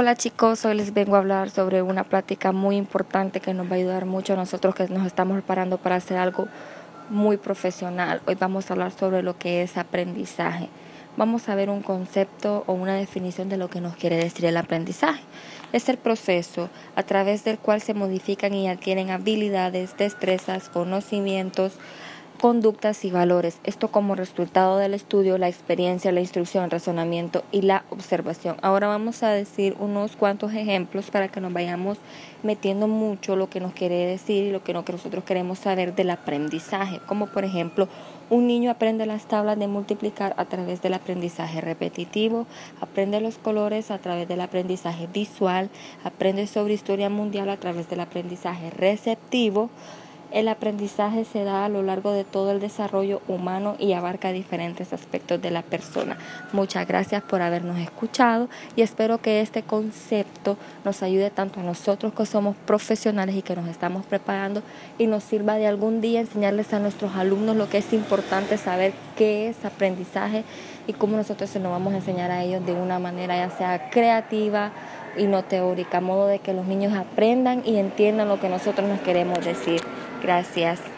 Hola chicos, hoy les vengo a hablar sobre una plática muy importante que nos va a ayudar mucho a nosotros que nos estamos preparando para hacer algo muy profesional. Hoy vamos a hablar sobre lo que es aprendizaje. Vamos a ver un concepto o una definición de lo que nos quiere decir el aprendizaje. Es el proceso a través del cual se modifican y adquieren habilidades, destrezas, conocimientos, conductas y valores. Esto como resultado del estudio, la experiencia, la instrucción, razonamiento y la observación. Ahora vamos a decir unos cuantos ejemplos para que nos vayamos metiendo mucho lo que nos quiere decir y lo que nosotros queremos saber del aprendizaje. Como por ejemplo, un niño aprende las tablas de multiplicar a través del aprendizaje repetitivo, aprende los colores a través del aprendizaje visual, aprende sobre historia mundial a través del aprendizaje receptivo, el aprendizaje se da a lo largo de todo el desarrollo humano y abarca diferentes aspectos de la persona. Muchas gracias por habernos escuchado y espero que este concepto nos ayude tanto a nosotros que somos profesionales y que nos estamos preparando y nos sirva de algún día enseñarles a nuestros alumnos lo que es importante saber qué es aprendizaje y cómo nosotros se nos vamos a enseñar a ellos de una manera ya sea creativa, y no teórica, a modo de que los niños aprendan y entiendan lo que nosotros nos queremos decir. Gracias.